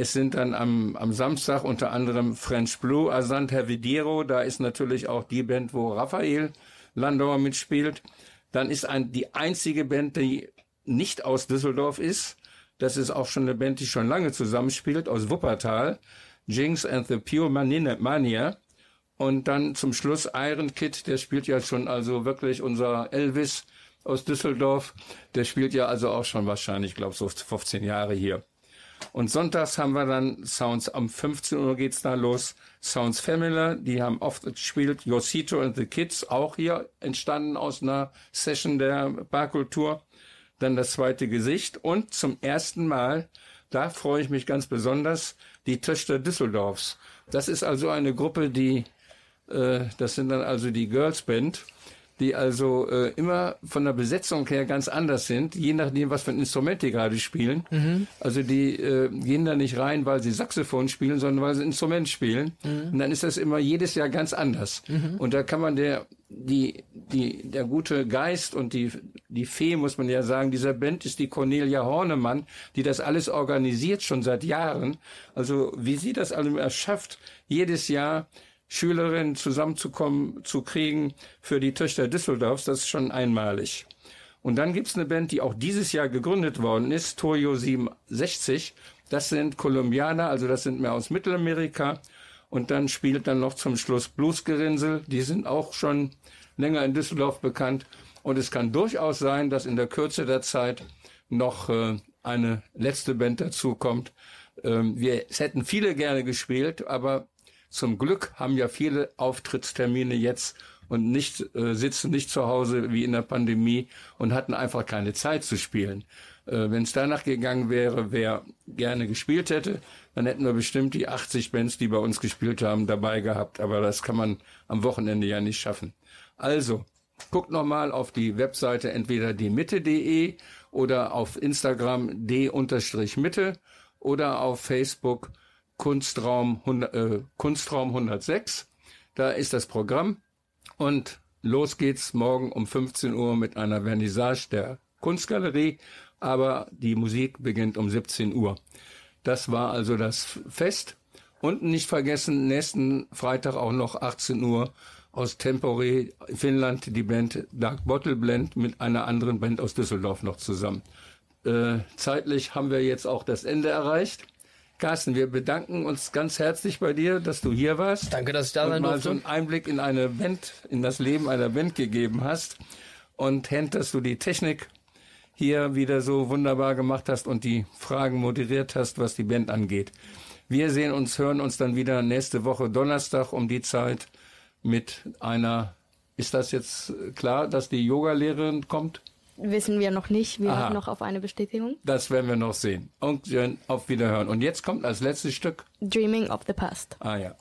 Speaker 2: es sind dann am, am Samstag unter anderem French Blue, Asant Hervidero, da ist natürlich auch die Band, wo Raphael Landauer mitspielt. Dann ist ein, die einzige Band, die nicht aus Düsseldorf ist. Das ist auch schon eine Band, die schon lange zusammenspielt, aus Wuppertal. Jinx and the Pure Mania. Und dann zum Schluss Iron Kid, der spielt ja schon also wirklich unser Elvis aus Düsseldorf. Der spielt ja also auch schon wahrscheinlich, glaube so 15 Jahre hier. Und sonntags haben wir dann Sounds, am 15 Uhr geht's da los. Sounds Family, die haben oft gespielt. Yosito and the Kids, auch hier entstanden aus einer Session der Barkultur. Dann das zweite Gesicht. Und zum ersten Mal, da freue ich mich ganz besonders, die Töchter Düsseldorfs. Das ist also eine Gruppe, die, äh, das sind dann also die Girls Band die also äh, immer von der Besetzung her ganz anders sind, je nachdem, was für ein Instrument die gerade spielen. Also die äh, gehen da nicht rein, weil sie Saxophon spielen, sondern weil sie ein Instrument spielen. Und dann ist das immer jedes Jahr ganz anders. Und da kann man der die die der gute Geist und die die Fee muss man ja sagen dieser Band ist die Cornelia Hornemann, die das alles organisiert schon seit Jahren. Also wie sie das alle erschafft, jedes Jahr Schülerinnen zusammenzukommen, zu kriegen für die Töchter Düsseldorfs, das ist schon einmalig. Und dann gibt's eine Band, die auch dieses Jahr gegründet worden ist, Toyo 67. Das sind Kolumbianer, also das sind mehr aus Mittelamerika. Und dann spielt dann noch zum Schluss Bluesgerinnsel. Die sind auch schon länger in Düsseldorf bekannt. Und es kann durchaus sein, dass in der Kürze der Zeit noch äh, eine letzte Band dazukommt. Ähm, wir es hätten viele gerne gespielt, aber zum Glück haben ja viele Auftrittstermine jetzt und nicht äh, sitzen nicht zu Hause wie in der Pandemie und hatten einfach keine Zeit zu spielen. Äh, Wenn es danach gegangen wäre, wer gerne gespielt hätte, dann hätten wir bestimmt die 80 Bands, die bei uns gespielt haben, dabei gehabt. Aber das kann man am Wochenende ja nicht schaffen. Also, guckt nochmal auf die Webseite entweder die Mitte.de oder auf Instagram d-mitte oder auf Facebook Kunstraum, 100, äh, Kunstraum 106. Da ist das Programm. Und los geht's morgen um 15 Uhr mit einer Vernissage der Kunstgalerie.
Speaker 4: aber die Musik beginnt um 17 Uhr. Das war also das Fest. Und nicht vergessen, nächsten Freitag auch noch 18 Uhr aus Tempore, Finnland, die Band Dark Bottle Blend mit einer anderen Band aus Düsseldorf noch zusammen. Äh, zeitlich haben wir jetzt auch das Ende erreicht. Carsten, wir bedanken uns ganz herzlich bei dir, dass du hier warst.
Speaker 3: Danke, dass ich da
Speaker 4: und
Speaker 3: sein
Speaker 4: mal
Speaker 3: durfte.
Speaker 4: so einen Einblick in eine Band, in das Leben einer Band gegeben hast. Und Hent, dass du die Technik hier wieder so wunderbar gemacht hast und die Fragen moderiert hast, was die Band angeht. Wir sehen uns, hören uns dann wieder nächste Woche Donnerstag um die Zeit mit einer, ist das jetzt klar, dass die Yogalehrerin kommt?
Speaker 5: Wissen wir noch nicht. Wir
Speaker 4: Aha.
Speaker 5: warten noch auf eine Bestätigung.
Speaker 4: Das werden wir noch sehen. Und schön, auf Wiederhören. Und jetzt kommt als letztes Stück,
Speaker 5: Dreaming of the Past.
Speaker 4: ah ja.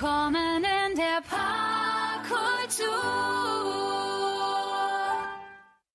Speaker 1: Willkommen